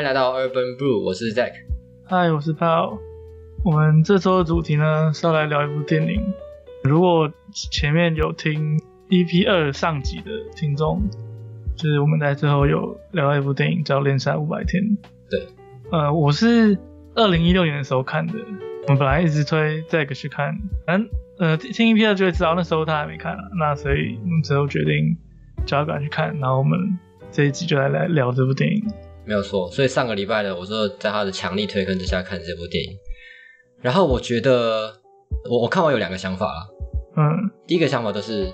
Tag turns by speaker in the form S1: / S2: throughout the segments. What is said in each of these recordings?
S1: 欢迎来到 Urban Blue，我是 Zack。
S2: 嗨，我是 Paul。我们这周的主题呢是要来聊一部电影。如果前面有听 EP 二上集的听众，就是我们在最后有聊到一部电影叫《恋杀五百天》。
S1: 对，
S2: 呃，我是二零一六年的时候看的。我们本来一直推 Zack 去看，反正呃听 EP 二就会知道那时候他还没看啊。那所以我们最后决定叫他赶去看，然后我们这一集就来来聊这部电影。
S1: 没有错，所以上个礼拜呢，我就在他的强力推坑之下看这部电影。然后我觉得，我我看完有两个想法啦。
S2: 嗯，
S1: 第一个想法就是，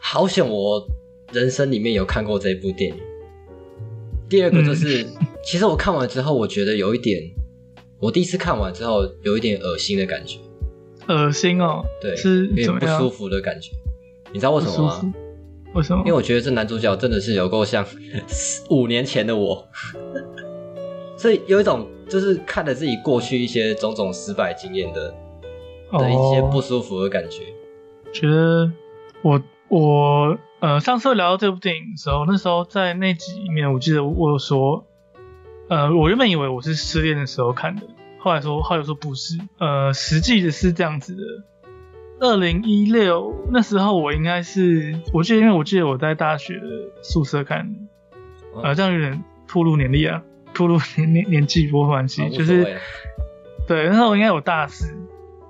S1: 好险我人生里面有看过这部电影。第二个就是，其实我看完之后，我觉得有一点，我第一次看完之后有一点恶心的感觉，
S2: 恶心哦，
S1: 对，
S2: 是
S1: 有点？不舒服的感觉。你知道为什么吗？
S2: 为什么？
S1: 因为我觉得这男主角真的是有够像 五年前的我，所以有一种就是看着自己过去一些种种失败经验的的一些不
S2: 哦、
S1: 舒服的感觉。
S2: 觉得我我呃上次聊到这部电影的时候，那时候在那集里面，我记得我有说，呃，我原本以为我是失恋的时候看的，后来说后来说不是，呃，实际的是这样子的。二零一六那时候我应该是，我记得因为我记得我在大学宿舍看呃，这样有点暴露年龄啊，暴露年年年纪不关系，
S1: 好无
S2: 就是对，那时候我应该有大四，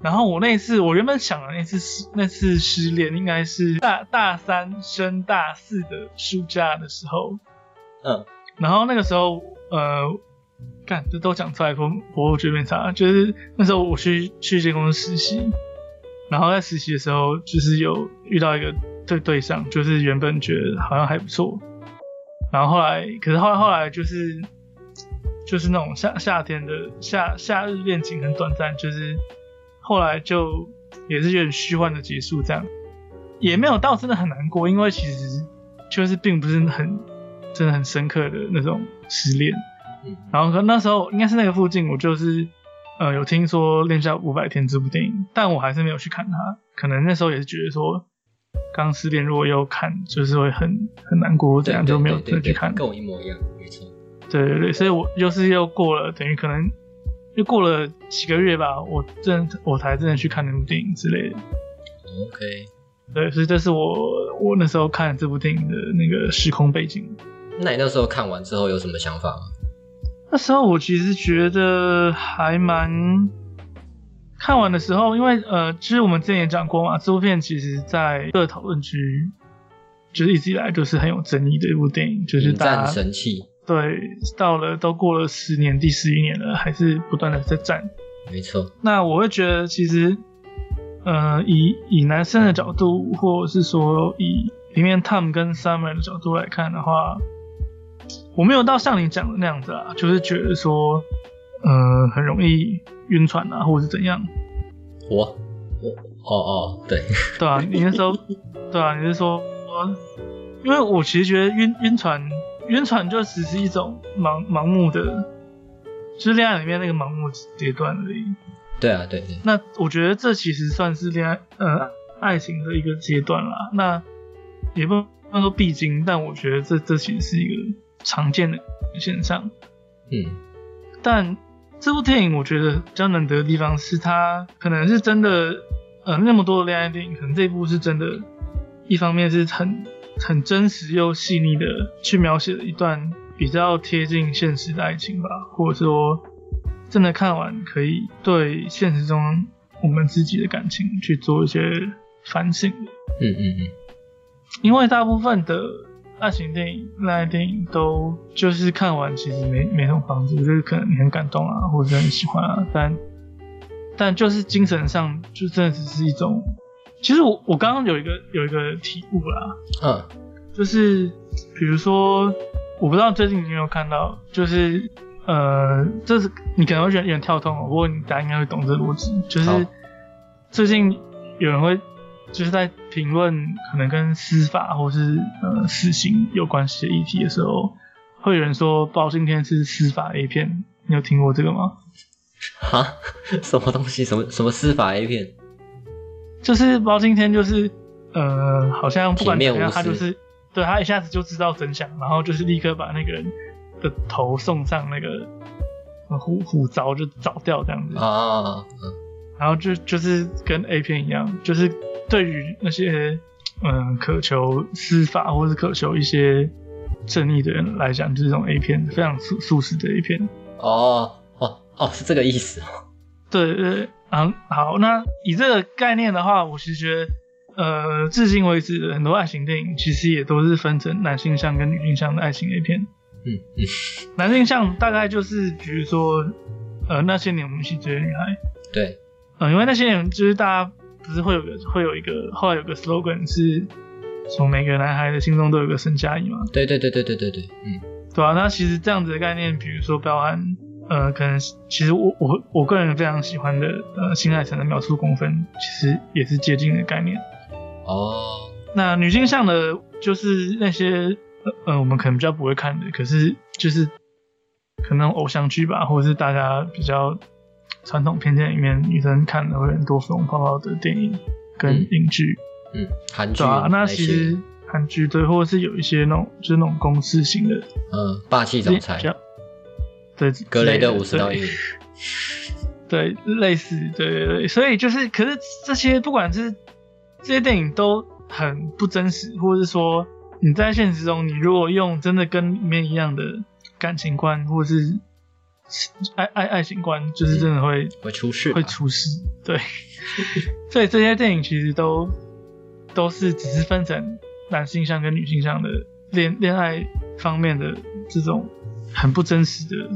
S2: 然后我那次我原本想的那次失那次失恋应该是大大三升大四的暑假的时候，
S1: 嗯，
S2: 然后那个时候呃，干这都讲出来，我我觉得没差，就是那时候我去去一间公司实习，然后在实习的时候就是有遇到一个对对象，就是原本觉得好像还不错，然后后来可是后来后来就是就是那种夏夏天的夏夏日恋情很短暂，就是后来就也是有点虚幻的结束，这样。也没有到真的很难过，因为其实就是并不是很真的很深刻的那种失恋。
S1: 嗯。
S2: 然后可那时候应该是那个附近，我就是呃有听说《恋下五百天》这部电影，但我还是没有去看它。可能那时候也是觉得说，刚失恋如果又看，就是会很很难过，这样就没有再去看。
S1: 跟我一模一样，没错。
S2: 对对对，所以我又是又过了，等于可能又过了几个月吧，我真我才真的去看那部电影之类的。
S1: OK，
S2: 对，所以这是我我那时候看这部电影的那个时空背景。
S1: 那你那时候看完之后有什么想法吗？
S2: 那时候我其实觉得还蛮，看完的时候，因为呃，其实我们之前也讲过嘛，这部片其实在各讨论区，就是一直以来都是很有争议的一部电影，就是
S1: 引战
S2: 大家
S1: 神器，
S2: 对到了都过了十年，第十一年了，还是不断的在战。
S1: 没错。
S2: 那我会觉得，其实，呃，以以男生的角度，或者是说以里面 Tom 跟 Summer 的角度来看的话，我没有到像你讲的那样子啊，就是觉得说，呃，很容易晕船啊，或者是怎样，
S1: 我？我？哦哦，对，
S2: 对啊，你那时候，对啊，你是说，因为我其实觉得晕晕船，晕船就只是一种盲盲目的，就是恋爱里面那个盲目阶段而已。
S1: 对啊，对对，
S2: 那我觉得这其实算是恋爱呃爱情的一个阶段啦。那也不能说必经，但我觉得这这其实是一个常见的现象。
S1: 嗯，
S2: 但这部电影我觉得比较难得的地方是，它可能是真的呃那么多的恋爱电影，可能这一部是真的，一方面是很很真实又细腻的去描写了一段比较贴近现实的爱情吧，或者说真的看完可以对现实中我们自己的感情去做一些反省。
S1: 嗯嗯嗯，
S2: 因为大部分的爱情电影、恋爱电影都就是看完其实没没什么帮助，就是可能你很感动啊，或者是很喜欢啊，但但就是精神上就真的只是一种。其实我我刚刚有一个有一个体悟啦，
S1: 嗯，
S2: 就是比如说，我不知道最近你有没有看到，就是呃，这是你可能会觉得有点跳痛哦，不过你大家应该会懂这逻辑，就是最近有人会就是在评论可能跟司法或是呃死刑有关系的议题的时候，会有人说包青天是司法 A 片，你有听过这个吗？
S1: 哈，什么东西？什么什么司法 A 片？
S2: 就是包青天就是呃，好像不管怎样，他就是对他一下子就知道真相，然后就是立刻把那个人的头送上那个虎虎凿就凿掉这样子
S1: 啊，
S2: 然后就就是跟 A 片一样，就是对于那些嗯渴求司法或是渴求一些正义的人来讲，就是这种 A 片非常素素食的 A 片。
S1: 哦哦哦，是这个意思哦。
S2: 对对，嗯好，那以这个概念的话，我其实觉得。呃，至今为止的很多爱情电影，其实也都是分成男性向跟女性向的爱情 A 片。
S1: 嗯嗯，
S2: 男性向大概就是，比如说，呃，那些年我们一起追的女孩。
S1: 对。
S2: 呃，因为那些年就是大家不是会有个会有一个后来有个 slogan 是，从每个男孩的心中都有个沈佳宜嘛。
S1: 对对对对对对对，嗯，
S2: 对啊，那其实这样子的概念，比如说包含，呃，可能其实我我我个人非常喜欢的，呃，新海诚的秒速公分，其实也是接近的概念。
S1: 哦，
S2: 那女性向的，就是那些呃，我们可能比较不会看的，可是就是可能偶像剧吧，或者是大家比较传统偏见里面女生看的会很多粉红泡泡的电影跟影剧，
S1: 嗯，韩剧
S2: 啊，那其实韩剧对，或者是有一些那种就是那种公司型的，
S1: 嗯，霸气总裁，
S2: 对，
S1: 格雷的五十道阴影，
S2: 对，类似，对对对，所以就是，可是这些不管是。这些电影都很不真实，或者是说你在现实中，你如果用真的跟里面一样的感情观，或者是爱爱爱情观，就是真的会
S1: 会出事，
S2: 会出事。对，所以这些电影其实都都是只是分成男性向跟女性向的恋恋爱方面的这种很不真实的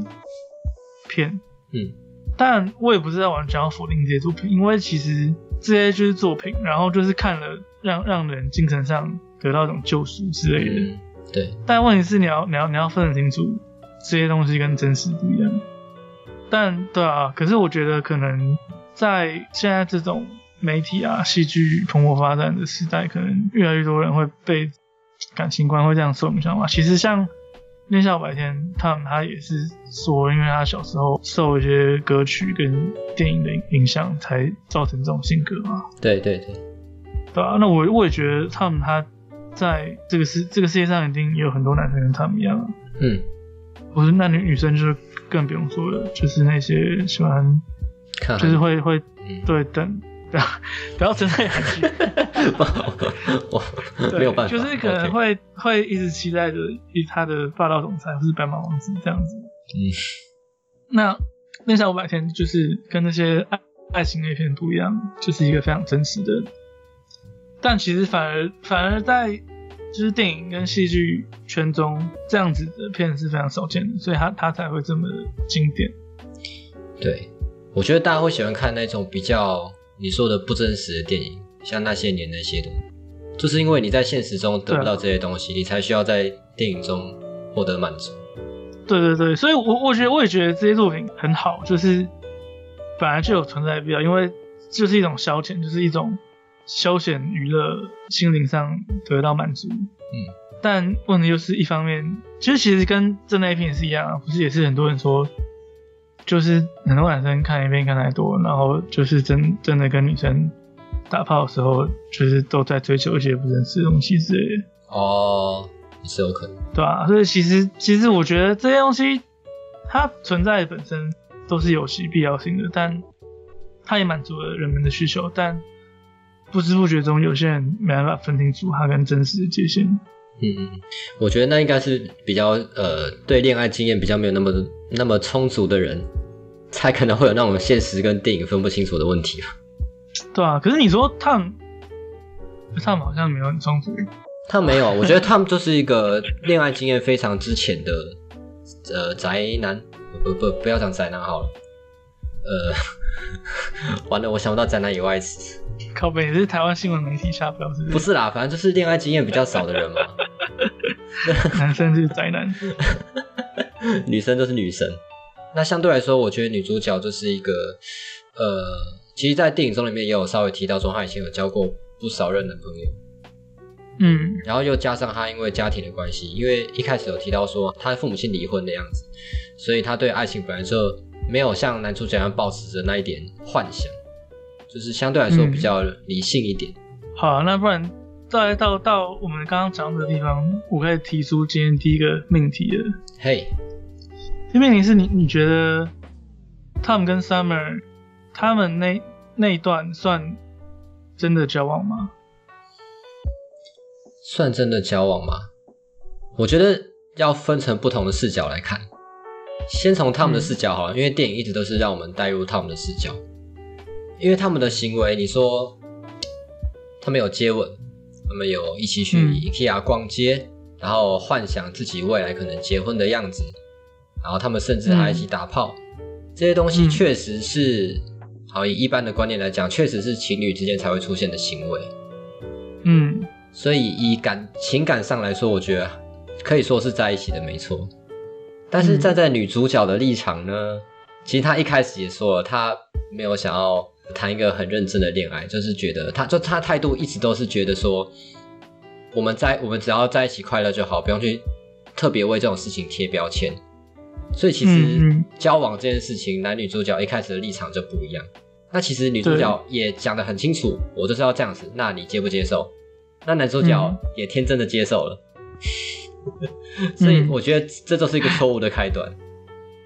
S2: 片。
S1: 嗯，
S2: 但我也不是在完全要否定这些作品，因为其实。这些就是作品，然后就是看了让让人精神上得到一种救赎之类的。
S1: 对。
S2: 但问题是你要你要你要分得清楚这些东西跟真实不一样。但对啊，可是我觉得可能在现在这种媒体啊、戏剧蓬勃发展的时代，可能越来越多人会被感情观会这样受影响吧。其实像。念笑白天，他他也是说，因为他小时候受一些歌曲跟电影的影响，才造成这种性格嘛。
S1: 对对对，
S2: 对啊。那我我也觉得，他们他在这个世这个世界上，一定也有很多男生跟他们一样。
S1: 嗯。
S2: 不是，那女女生就是更不用说了，就是那些喜欢，就是会会对等。不要 不要针对韩剧，
S1: 我没有办法，
S2: 就是可能会会一直期待着以他的霸道总裁或是白马王子这样子。
S1: 嗯，
S2: 那那下五百天就是跟那些爱爱情那片不一样，就是一个非常真实的。但其实反而反而在就是电影跟戏剧圈中这样子的片是非常少见的，所以他他才会这么经典。
S1: 对，我觉得大家会喜欢看那种比较。你说的不真实的电影，像那些年那些的，就是因为你在现实中得不到这些东西，你才需要在电影中获得满足。
S2: 对对对，所以我我觉得我也觉得这些作品很好，就是本来就有存在必要，因为就是一种消遣，就是一种休闲娱乐，心灵上得到满足。
S1: 嗯。
S2: 但问题就是一方面，其实其实跟真的一片是一样，不是也是很多人说。就是很多男生看一遍看太多，然后就是真真的跟女生打炮的时候，就是都在追求一些不认识的东西之类的。
S1: 哦，也是有可能。
S2: 对啊，所以其实其实我觉得这些东西它存在本身都是有其必要性的，但它也满足了人们的需求，但不知不觉中有些人没办法分清楚他跟真实的界限。
S1: 嗯，我觉得那应该是比较呃，对恋爱经验比较没有那么那么充足的人，才可能会有那种现实跟电影分不清楚的问题吧。
S2: 对啊，可是你说他们，他们好像没有很充足。
S1: 他没有，我觉得他们就是一个恋爱经验非常之浅的呃宅男，不不不要讲宅男好了。呃，完了，我想不到宅男以外词。
S2: 靠背，是台湾新闻媒体下标是？
S1: 不是啦，反正就是恋爱经验比较少的人嘛。
S2: 男生就是宅男，
S1: 女生就是女生。那相对来说，我觉得女主角就是一个，呃，其实，在电影中里面也有稍微提到说，她以前有交过不少任男朋友。
S2: 嗯，
S1: 然后又加上她因为家庭的关系，因为一开始有提到说她的父母亲离婚的样子，所以她对爱情本来就没有像男主角一样保持着那一点幻想，就是相对来说比较理性一点。
S2: 好，那不然。再到到我们刚刚讲的地方，我可以提出今天第一个命题了。
S1: 嘿，
S2: 这命题是你你觉得 Tom 跟 Summer 他们那那一段算真的交往吗？
S1: 算真的交往吗？我觉得要分成不同的视角来看。先从他们的视角好了，因为电影一直都是让我们带入他们的视角。因为他们的行为，你说他们有接吻，他们有一起去 IKEA 逛街，然后幻想自己未来可能结婚的样子，然后他们甚至还一起打炮，这些东西确实是，好以一般的观念来讲，确实是情侣之间才会出现的行为。
S2: 嗯，
S1: 所以以感情感上来说，我觉得可以说是在一起的，没错。但是站在女主角的立场呢，其实她一开始也说了，她没有想要。谈一个很认真的恋爱，就是觉得她就她态度一直都是觉得说，我们在我们只要在一起快乐就好，不用去特别为这种事情贴标签。所以其实交往这件事情，男女主角一开始的立场就不一样。那其实女主角也讲得很清楚，我就是要这样子，那你接不接受？那男主角也天真的接受了。所以我觉得这就是一个错误的开端。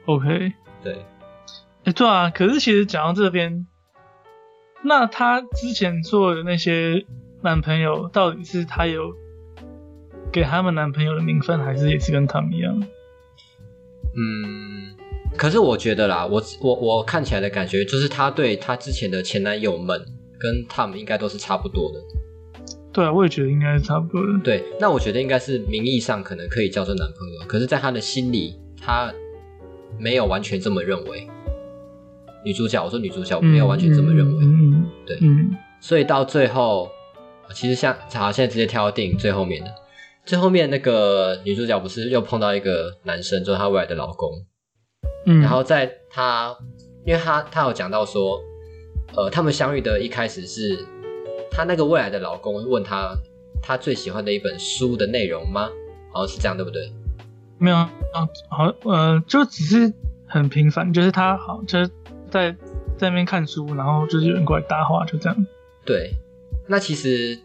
S2: OK，
S1: 对，
S2: 哎，对啊。可是其实讲到这边。那她之前做的那些男朋友，到底是她有给他们男朋友的名分，还是也是跟他们一样？
S1: 嗯，可是我觉得啦，我我我看起来的感觉，就是她对她之前的前男友们，跟他们应该都是差不多的。
S2: 对啊，我也觉得应该是差不多的。
S1: 对，那我觉得应该是名义上可能可以叫做男朋友，可是在他的心里，他没有完全这么认为。女主角，我说女主角我没有完全这么认为，对，所以到最后，其实像好，现在直接跳到电影最后面的，最后面那个女主角不是又碰到一个男生，就是她未来的老公，
S2: 嗯，
S1: 然后在她，因为她她有讲到说，呃，他们相遇的一开始是她那个未来的老公问她，她最喜欢的一本书的内容吗？好像是这样，对不对？
S2: 没有啊，好，呃，就只是很平凡，就是她好，就是。在在那边看书，然后就是有人过来搭话，就这样。
S1: 对，那其实，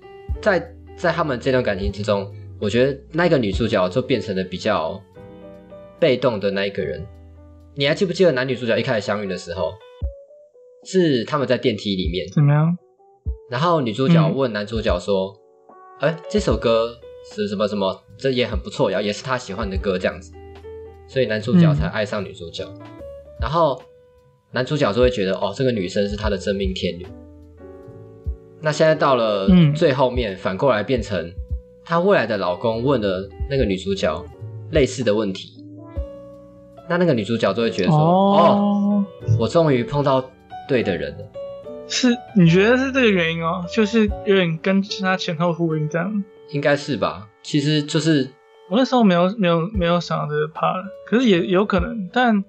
S1: 在在他们这段感情之中，我觉得那个女主角就变成了比较被动的那一个人。你还记不记得男女主角一开始相遇的时候，是他们在电梯里面
S2: 怎么样？
S1: 然后女主角问男主角说：“哎，这首歌是什么什么？这也很不错，然后也是他喜欢的歌，这样子。”所以男主角才爱上女主角，然后。男主角就会觉得，哦，这个女生是他的真命天女。那现在到了最后面，反过来变成他未来的老公问了那个女主角类似的问题，那那个女主角就会觉得说，哦，我终于碰到对的人了。
S2: 是你觉得是这个原因哦？就是有点跟他前后呼应这样？
S1: 应该是吧。其实就是
S2: 我那时候没有没有没有想到这个 part，可是也有可能，但。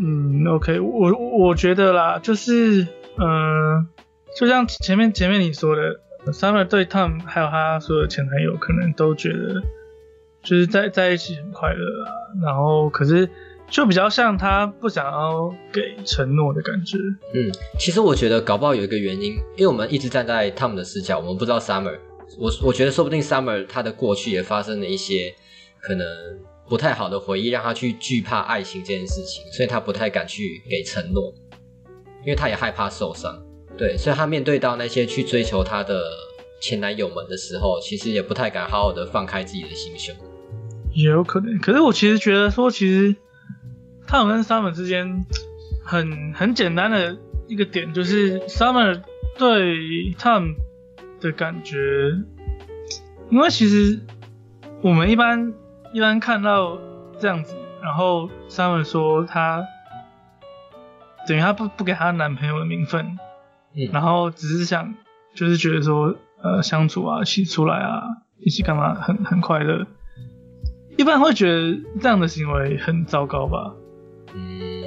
S2: 嗯，OK，我我觉得啦，就是，嗯，就像前面前面你说的，Summer 对 Tom 还有他所有前男友，可能都觉得就是在在一起很快乐啊，然后可是就比较像他不想要给承诺的感觉。
S1: 嗯，其实我觉得搞不好有一个原因，因为我们一直站在 Tom 的视角，我们不知道 Summer，我我觉得说不定 Summer 他的过去也发生了一些可能。不太好的回忆让他去惧怕爱情这件事情，所以他不太敢去给承诺，因为他也害怕受伤。对，所以他面对到那些去追求他的前男友们的时候，其实也不太敢好好的放开自己的心胸。
S2: 也有可能，可是我其实觉得说，其实汤姆跟 Summer 之间很很简单的一个点，就是 Summer 对 Tom 的感觉，因为其实我们一般。一般看到这样子，然后 Summer 说她等于她不不给她男朋友的名分，
S1: 嗯，
S2: 然后只是想就是觉得说呃相处啊，一起出来啊，一起干嘛很很快乐。一般会觉得这样的行为很糟糕吧？
S1: 嗯，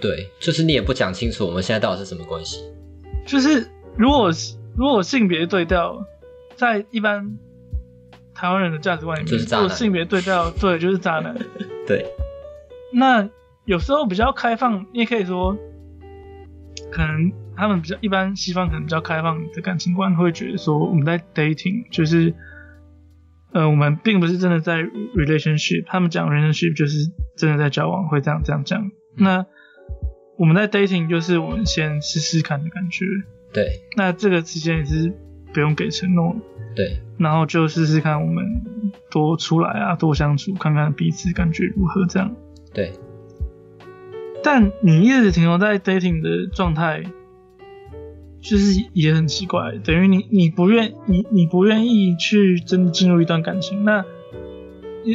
S1: 对，就是你也不讲清楚我们现在到底是什么关系。
S2: 就是如果如果性别对调，在一般。台湾人的价值观里面，
S1: 就是如果
S2: 性别对调，对，就是渣男。
S1: 对。
S2: 那有时候比较开放，你也可以说，可能他们比较一般，西方可能比较开放的感情观，会觉得说，我们在 dating 就是，呃，我们并不是真的在 relationship，他们讲 relationship 就是真的在交往，会这样这样讲。那我们在 dating 就是我们先试试看的感觉。
S1: 对
S2: 那这个之间也是不用给承诺，
S1: 对，
S2: 然后就试试看我们多出来啊，多相处，看看彼此感觉如何这样。
S1: 对，
S2: 但你一直停留在 dating 的状态，就是也很奇怪，等于你你不愿你你不愿意去真的进入一段感情，那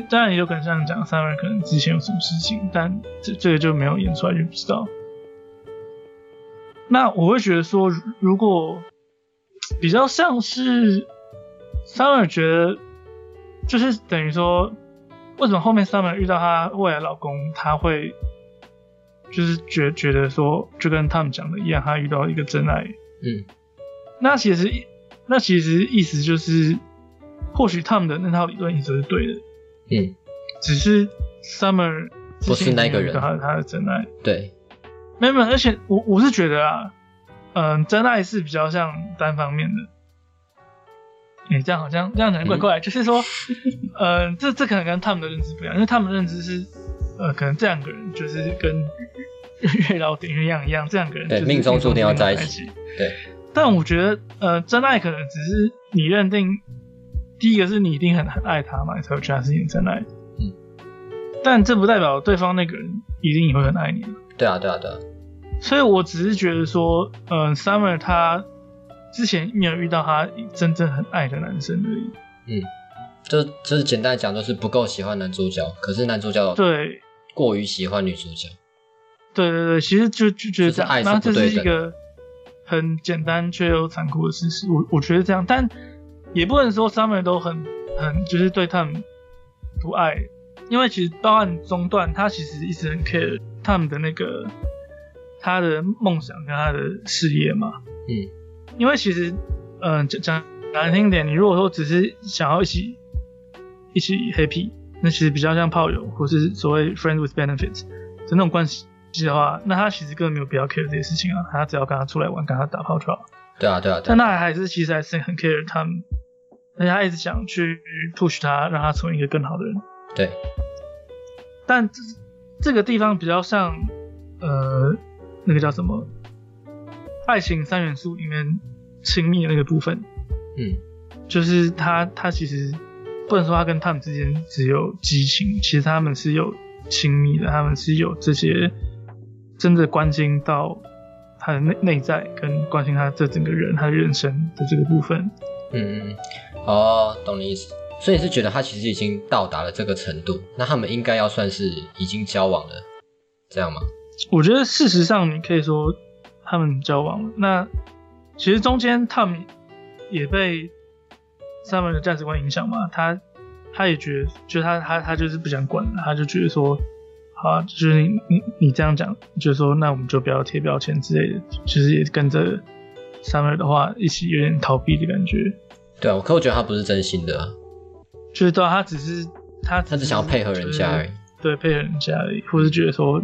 S2: 当然也有可能像讲 Summer 可能之前有什么事情，但这这个就没有演出来就不知道。那我会觉得说，如果比较像是 Summer 觉得，就是等于说，为什么后面 Summer 遇到她未来老公，她会就是觉觉得说，就跟他们讲的一样，她遇到一个真爱。
S1: 嗯。
S2: 那其实那其实意思就是，或许他们的那套理论一直是对的，
S1: 嗯，
S2: 只是 Summer
S1: 不是那个人。
S2: 他他的真爱。
S1: 对，
S2: 没有没有，而且我我是觉得啊，嗯、真爱是比较像单方面的。诶、这样好像这样讲怪怪，就是说，呃，这这可能跟他们的认知不一样，因为他们的认知是，呃，可能这两个人就是跟月老点鸳鸯一样，这两个人
S1: 对命中注定要在一起对，
S2: 但我觉得，呃，真爱可能只是你认定，第一个是你一定很很爱他嘛，你才会觉得他是你真爱。
S1: 嗯。
S2: 但这不代表对方那个人一定也会很爱你。
S1: 对啊，对啊，对啊，
S2: 所以我只是觉得说，嗯、s u m m e r 他之前没有遇到他真正很爱的男生而已。
S1: 嗯，就就是简单讲，就是不够喜欢男主角，可是男主角
S2: 对，
S1: 过于喜欢女主角，
S2: 对对对，其实就就觉得这样，
S1: 就是爱是
S2: 然后这是一个很简单却又残酷的事实。我我觉得这样，但也不能说 Summer 都很很就是对他们不爱，因为其实包含中段，他其实一直很 care 他们的那个他的梦想跟他的事业嘛。
S1: 嗯，
S2: 因为其实，嗯、讲讲难听点，你如果说只是想要一起一起 happy，那其实比较像炮友或是所谓 friend with benefits 的那种关系的话，那他其实根本没有必要 care 这些事情啊，他只要跟他出来玩，跟他打炮就好。
S1: 对啊，对啊，对
S2: 但
S1: 啊，
S2: 他还是其实还是很 care 他们，而且他一直想去 push 他，让他成为一个更好的人。
S1: 对，
S2: 但这这个地方比较像，呃，那个叫什么？爱情三元素里面亲密的那个部分，
S1: 嗯，
S2: 就是他他其实不能说他跟他们之间只有激情，其实他们是有亲密的，他们是有这些真的关心到他的内内在，跟关心他这整个人他的人生的这个部分。
S1: 嗯嗯嗯，哦，懂你意思。所以你是觉得他其实已经到达了这个程度，那他们应该要算是已经交往了，这样吗？
S2: 我觉得事实上你可以说他们交往了，那其实中间他们也被 Summer 的价值观影响嘛，他他也觉得，就他他他就是不想管了，他就觉得说，好、啊，就是你你你这样讲，就是说那我们就不要贴标签之类的，就是也跟着 Summer 的话一起有点逃避的感觉，
S1: 对啊，我可我觉得他不是真心的啊，
S2: 就是对啊他只是他
S1: 他只想要配合人家而已。
S2: 对，配合人家而已，或是觉得说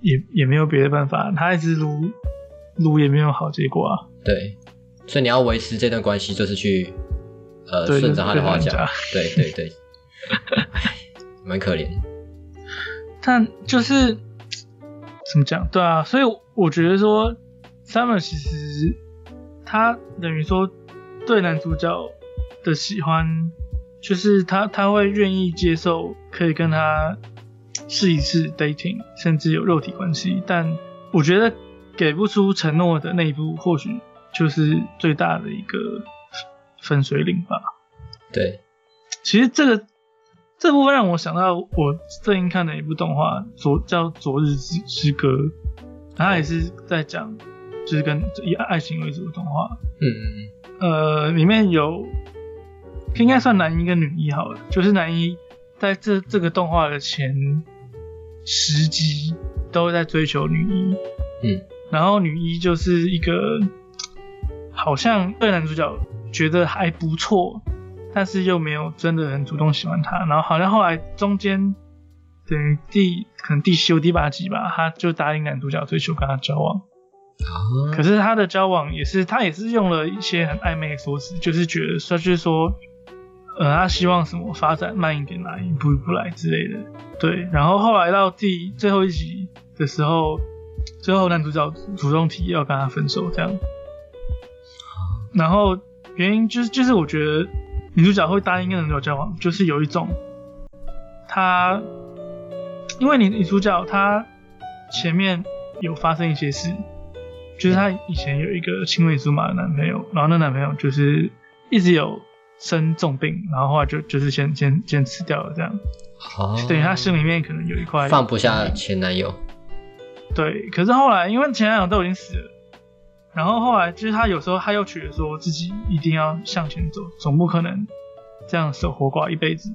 S2: 也也没有别的办法，他一直撸撸也没有好结果啊。
S1: 对，所以你要维持这段关系，就是去呃顺着他的话讲对对对，蛮可怜。
S2: 但就是怎么讲？对啊，所以我觉得说，Summer 其实他等于说对男主角的喜欢，就是他他会愿意接受可以跟他试一试 dating，甚至有肉体关系，但我觉得给不出承诺的那一步，或许就是最大的一个分水岭吧。
S1: 对，
S2: 其实这个这部分让我想到我最近看的一部动画，昨叫《昨日之之歌》，它也是在讲，就是跟以爱情为主的动画。
S1: 嗯嗯
S2: 呃，里面有应该算男一跟女一好了，就是男一在这这个动画的前十集都在追求女一，
S1: 嗯
S2: 然后女一就是一个好像对男主角觉得还不错，但是又没有真的很主动喜欢他，然后好像后来中间等于第可能第七或第八集吧，他就答应男主角追求跟他交往，可是他的交往也是他也是用了一些很暧昧的说辞，就是觉得说就是说，呃，他希望什么发展慢一点来，一步一步来之类的。对，然后后来到第最后一集的时候，最后男主角主动提要跟他分手，这样。然后原因就是就是我觉得女主角会答应跟男主角交往，就是有一种她，因为女女主角她前面有发生一些事，就是她以前有一个青梅竹马的男朋友，然后那男朋友就是一直有生重病，然后后来就就是先先先辞掉了这样，
S1: 哦
S2: 等于她心里面可能有一块
S1: 放不下前男友，
S2: 对，可是后来因为前男友都已经死了，然后后来就是他有时候他又觉得说自己一定要向前走，总不可能这样守活寡一辈子，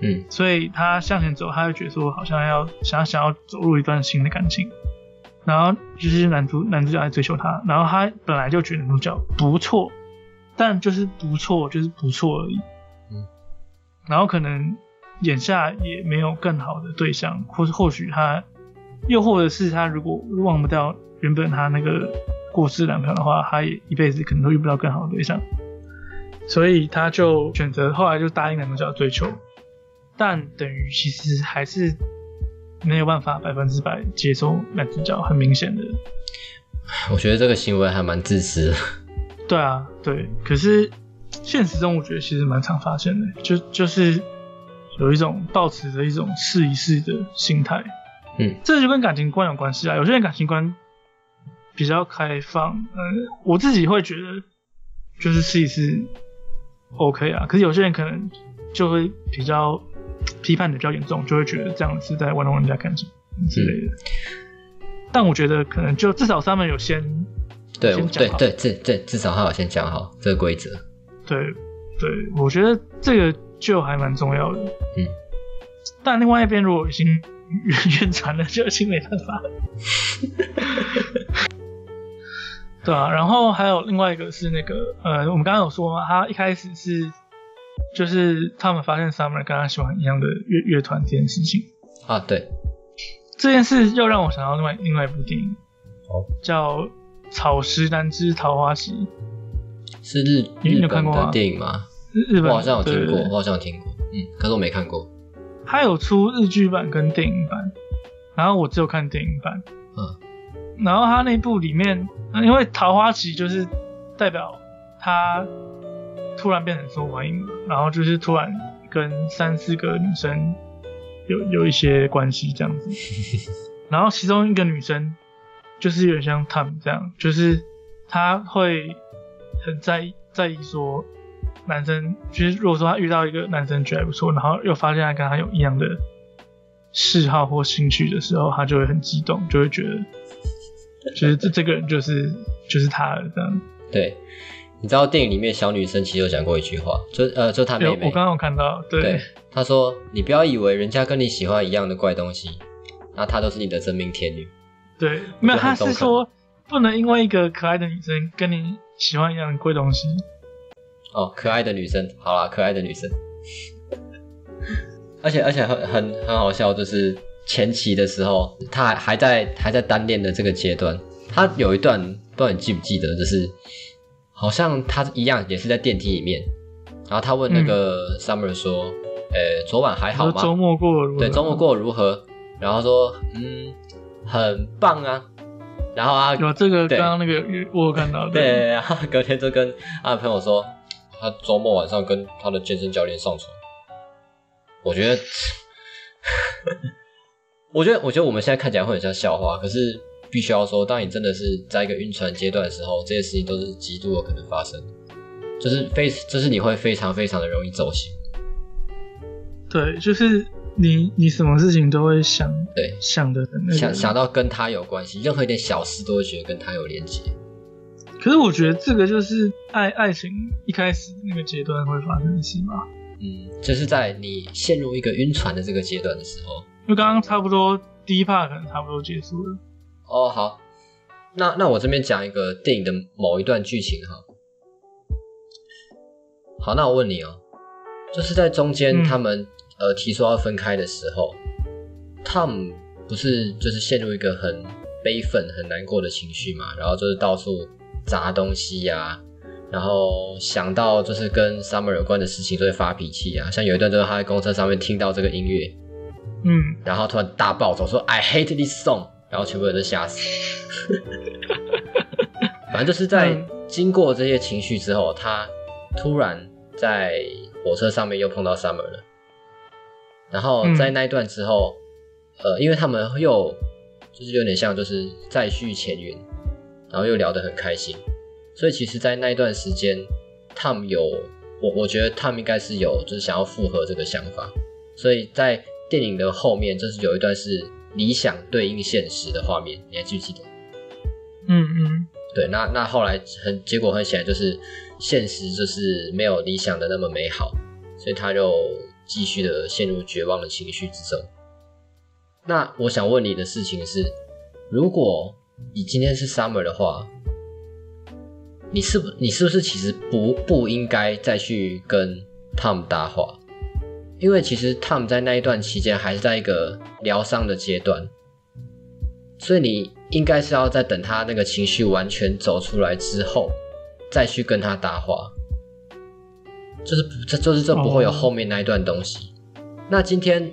S1: 嗯，
S2: 所以他向前走，他就觉得说好像要想要想要走入一段新的感情，然后就是男主男主角来追求他，然后他本来就觉得男主角不错，但就是不错，就是不错而已，
S1: 嗯，
S2: 然后可能眼下也没有更好的对象，或是或许他，又或者是他如果忘不掉原本他那个过世男朋友的话，他也一辈子可能都遇不到更好的对象，所以他就选择后来就答应男主角追求，但等于其实还是没有办法百分之百接受男主角，很明显的，
S1: 我觉得这个行为还蛮自私的。
S2: 对啊，对，可是现实中我觉得其实蛮常发现的，就就是有一种抱持着一种试一试的心态，
S1: 嗯，
S2: 这就跟感情观有关系啊。有些人感情观比较开放，呃，我自己会觉得就是试一试 OK 啊，可是有些人可能就会比较批判的比较严重，就会觉得这样是在玩弄人家感情之类的。但我觉得可能就至少他们有先
S1: 对
S2: 先
S1: 对对，至至至少他有先讲好这个规则。
S2: 对对，我觉得这个就还蛮重要的。
S1: 嗯，
S2: 但另外一边如果已经 晕船了，就已经没办法了。对啊，然后还有另外一个是那个呃，我们刚刚有说嘛，他一开始是就是他们发现 Summer 跟他喜欢一样的乐乐团这件事情，
S1: 啊，对，
S2: 这件事又让我想到另外另外一部电影，
S1: 哦，
S2: 叫《草食男之桃花溪》，
S1: 是日日本的电影吗？
S2: 日日本
S1: 我好像有听过，我好像有听过，嗯，可是我没看过。
S2: 它有出日剧版跟电影版，然后我只有看电影版。
S1: 嗯，
S2: 然后他那部里面，呃因为桃花期就是代表他突然变成受欢迎，然后就是突然跟三四个女生有有一些关系这样子，然后其中一个女生就是有点像 Tom 这样，就是她会很在意在意说男生，就是如果说他遇到一个男生觉得还不错，然后又发现他跟他有一样的嗜好或兴趣的时候，他就会很激动，就会觉得，就是这这个人就是就是他了这样。
S1: 对，你知道电影里面小女生其实有讲过一句话，就呃，就她妹妹，
S2: 有我刚刚有看到，对
S1: 对，她说：“你不要以为人家跟你喜欢一样的怪东西，那她都是你的真命天女。
S2: 对，没有，他
S1: 我觉得很中肯
S2: 是说不能因为一个可爱的女生跟你喜欢一样的贵东西，”
S1: 哦，可爱的女生，好啦，可爱的女生。而且而且很很很好笑，就是前期的时候，他还还在还在单恋的这个阶段，他有一段不知道你记不记得，就是好像他一样也是在电梯里面，然后他问那个 Summer 说：“呃、昨晚还好吗？”
S2: 周末过得如何
S1: 对，周末过得如何？然后说，嗯，很棒啊。然后啊，
S2: 有这个刚刚那个我有看到，
S1: 对，然后隔天就跟他的朋友说，他周末晚上跟他的健身教练上床。我觉得，我觉得，我觉得我们现在看起来会很像笑话，可是必须要说，当你真的是在一个晕船阶段的时候，这些事情都是极度有可能发生，就是非，就是你会非常非常的容易走心。
S2: 对，就是你你什么事情都会想
S1: 对，
S2: 想的很那个，
S1: 想想到跟他有关系，任何一点小事都会觉得跟他有连接。
S2: 可是我觉得这个就是爱爱情一开始那个阶段会发生的事吧，
S1: 嗯，就是在你陷入一个晕船的这个阶段的时候。
S2: 因为刚刚差不多第一 part 可能差不多结束了。
S1: 哦，好，那那我这边讲一个电影的某一段剧情哈。好，那我问你哦，就是在中间
S2: 嗯
S1: 他们、呃提出要分开的时候，Tom 不是就是陷入一个很悲愤、很难过的情绪嘛，然后就是到处砸东西呀、然后想到就是跟 Summer 有关的事情，就会发脾气啊。像有一段就是他在公车上面听到这个音乐，
S2: 嗯，
S1: 然后突然大暴走说 I hate this song，然后全部人都吓死。反正就是在
S2: 嗯。
S1: 经过这些情绪之后，他突然在火车上面又碰到 Summer 了。然后在那一段之后，呃，因为他们又就是有点像就是再续前缘，然后又聊得很开心，所以其实，在那一段时间，Tom 有我我觉得 Tom 应该是有就是想要复合这个想法，所以在电影的后面，就是有一段是理想对应现实的画面，你还记不记得？
S2: 嗯嗯，
S1: 对，那那后来很结果很显然就是现实就是没有理想的那么美好，所以他就继续的陷入绝望的情绪之中。那我想问你的事情是，如果你今天是 Summer 的话，你是不你是不是其实不不应该再去跟 Tom 搭话？因为其实 Tom 在那一段期间还是在一个疗伤的阶段，所以你应该是要在等他那个情绪完全走出来之后，再去跟他搭话，就是不这就是这不会有
S2: 哦
S1: 后面那一段东西。那今天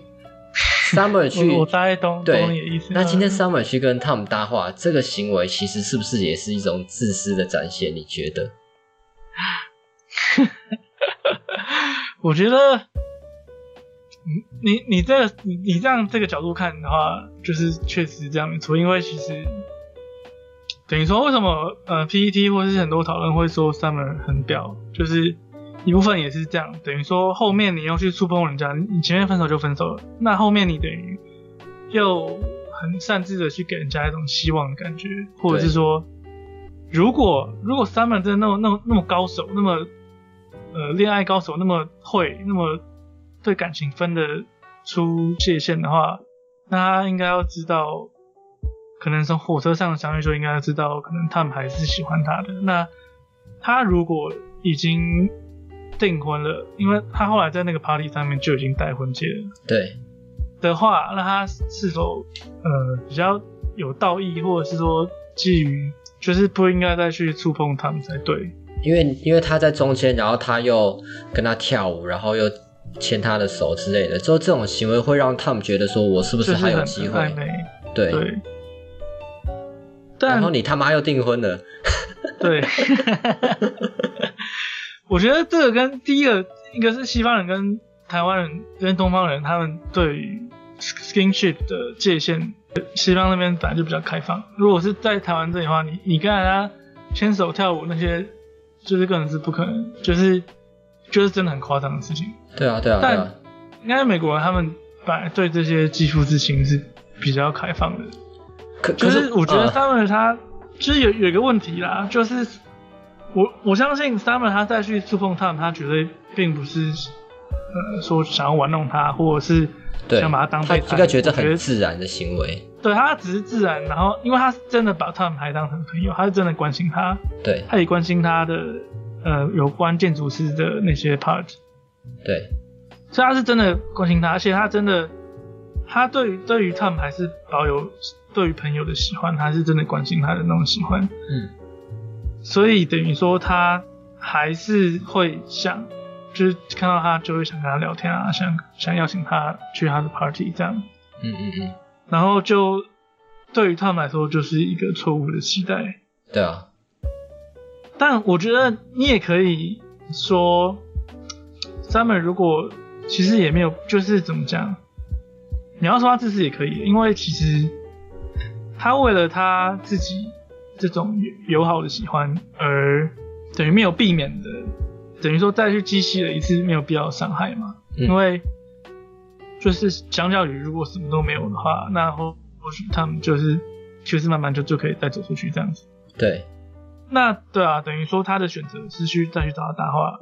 S1: Summer 去 对
S2: 懂意思。
S1: 那今天
S2: 嗯
S1: Summer 去跟 Tom 搭话，这个行为其实是不是也是一种自私的展现？你觉得？
S2: 我觉得，你你你这你你这样这个角度看的话，就是确实这样没错。因为其实等于说，为什么呃 PPT 或者是很多讨论会说 Summer 很屌，就是一部分也是这样。等于说后面你又去触碰人家，你前面分手就分手了，那后面你等于又很擅自的去给人家一种希望的感觉，或者是说，如果如果 Summer 真的那么那么那么高手，那么呃恋爱高手，那么会，那么对感情分得出界限的话，那他应该要知道，可能从火车上相遇就应该要知道，可能他们还是喜欢他的。那他如果已经订婚了，因为他后来在那个 party 上面就已经戴婚戒了。
S1: 对，
S2: 的话，那他是否呃比较有道义，或者是说基于就是不应该再去触碰他们才对？
S1: 因为因为他在中间，然后他又跟他跳舞，然后又牵他的手之类的，之后这种行为会让 Tom 觉得说，我是不
S2: 是
S1: 还有机会？对。然后你他妈又订婚了，
S2: 对，我觉得这个跟第一个，一个是西方人跟台湾人跟东方人，他们对于 skinship 的界限，西方那边本来就比较开放。如果是在台湾这里的话，你你跟人家牵手跳舞那些，就是根本是不可能，就是就是真的很夸张的事情。
S1: 对啊，对啊，对啊
S2: 但，应该美国人他们本来对这些肌肤之情是比较开放的。
S1: 可可
S2: 就是我觉得
S1: 呃
S2: Summer 他就是有有一个问题啦，就是我我相信 Summer 他再去触碰 Tom，他绝对并不是呃说想要玩弄他，或者是，想把他当
S1: 他
S2: 备胎。
S1: 应该觉得很自然的行为，
S2: 对他只是自然，然后因为他是真的把 Tom 还当成朋友，他是真的关心他，
S1: 对
S2: 他也关心他的呃有关建筑师的那些 part，
S1: 对。
S2: 所以他是真的关心他，而且他真的他对于对于 Tom 还是保有对于朋友的喜欢，他是真的关心他的那种喜欢。
S1: 嗯，
S2: 所以等于说他还是会想，就是看到他就会想跟他聊天啊，想想邀请他去他的 party 这样，
S1: 嗯嗯嗯，
S2: 然后就对于他们来说就是一个错误的期待。
S1: 对啊，
S2: 但我觉得你也可以说，Summer 如果其实也没有，就是怎么讲，你要说他自私也可以，因为其实他为了他自己这种友好的喜欢，而等于没有避免的，等于说再去激起了一次没有必要的伤害嘛。
S1: 嗯
S2: 因为就是相较于如果什么都没有的话，那或或许他们就是就是慢慢就就可以再走出去这样子。
S1: 对
S2: 那对啊，等于说他的选择是去再去找他搭话。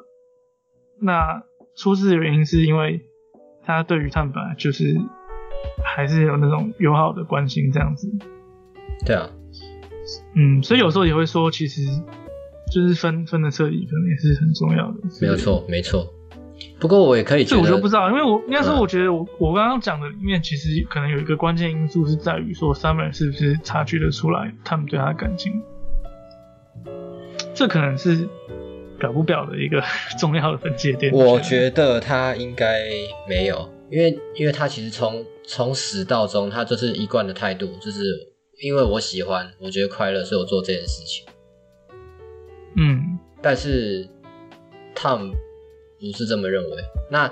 S2: 那出事的原因是因为他对于他们本来就是还是有那种友好的关心这样子。
S1: 对啊，
S2: 嗯，所以有时候也会说，其实就是分分的彻底，可能也是很重要的。
S1: 没有错没错。不过我也可以
S2: 这
S1: 觉得，
S2: 我就不知道，因为我应该说，
S1: 嗯
S2: 我觉得我我刚刚讲的里面，其实可能有一个关键因素是在于说，Summer 是不是察觉得出来他们对他的感情，这可能是表不表的一个 重要的分界点。
S1: 我
S2: 觉
S1: 觉得他应该没有，因为因为他其实从从始到终，他就是一贯的态度，就是因为我喜欢，我觉得快乐，所以我做这件事情。
S2: 嗯，
S1: 但是 Tom 不是这么认为。那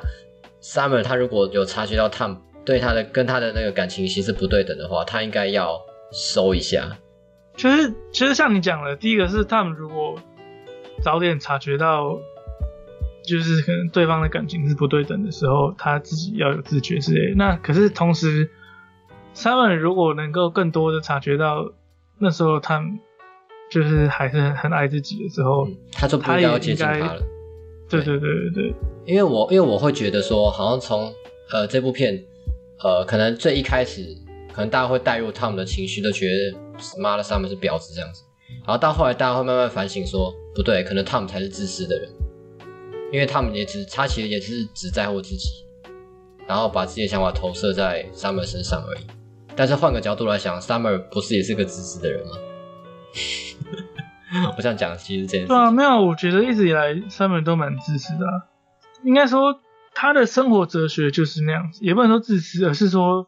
S1: Summer 他如果有察觉到 Tom 对他的跟他的那个感情其实不对等的话，他应该要收一下。
S2: 其实其实像你讲的，第一个是他们如果早点察觉到，就是可能对方的感情是不对等的时候，他自己要有自觉之类的。那可是同时，Summer 如果能够更多的察觉到，那时候他们就是还是很很爱自己的时候，
S1: 嗯，他就不要接近他了。
S2: 对对对对对，
S1: 因为我因为我会觉得说，好像从呃这部片，呃可能最一开始，可能大家会带入 Tom 的情绪，都觉得妈的 Summer 是婊子这样子，然后到后来大家会慢慢反省说，不对，可能 Tom 才是自私的人，因为他们也只他其实也是只在乎自己，然后把自己的想法投射在 Summer 身上而已。但是换个角度来想，Summer 不是也是个自私的人吗？我想讲，其实这件事
S2: 对啊，没有，我觉得一直以来 Summer 都蛮自私的啊、应该说他的生活哲学就是那样子，也不能说自私，而是说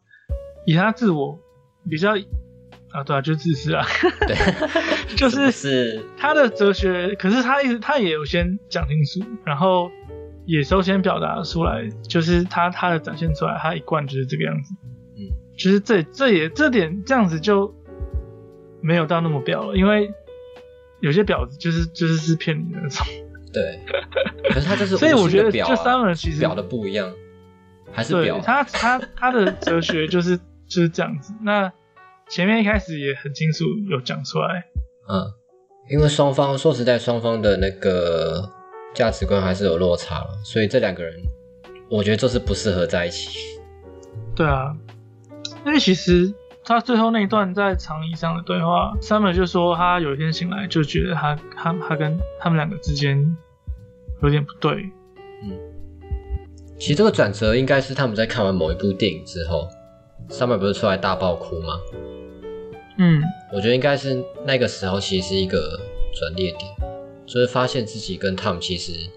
S2: 以他自我比较啊，对啊，就是自私啊，
S1: 对，
S2: 就是
S1: 是
S2: 他的哲学，可是他一直他也有先讲清楚，然后也首先表达出来，就是他他的展现出来，他一贯就是这个样子。
S1: 嗯，
S2: 就是这这也这点这样子就没有到那么表了，因为有些婊子就是就是是骗你的那种。
S1: 对，可是他就是
S2: 所以我觉得
S1: 表、
S2: 就
S1: 啊
S2: ，Summer 其实
S1: 表的不一样，还是表
S2: 他他他的哲学就是就是这样子。那前面一开始也很清楚有讲出来，
S1: 嗯，因为双方说实在，双方的那个价值观还是有落差了，所以这两个人，我觉得就是不适合在一起。
S2: 对啊，因为其实他最后那一段在长椅上的对话，Summer 就说他有一天醒来就觉得他他他跟他们两个之间有点不对，
S1: 其实这个转折应该是他们在看完某一部电影之后，Summer 不是出来大爆哭吗？
S2: 嗯，
S1: 我觉得应该是那个时候，其实是一个转捩点，就是发现自己跟 Tom 其实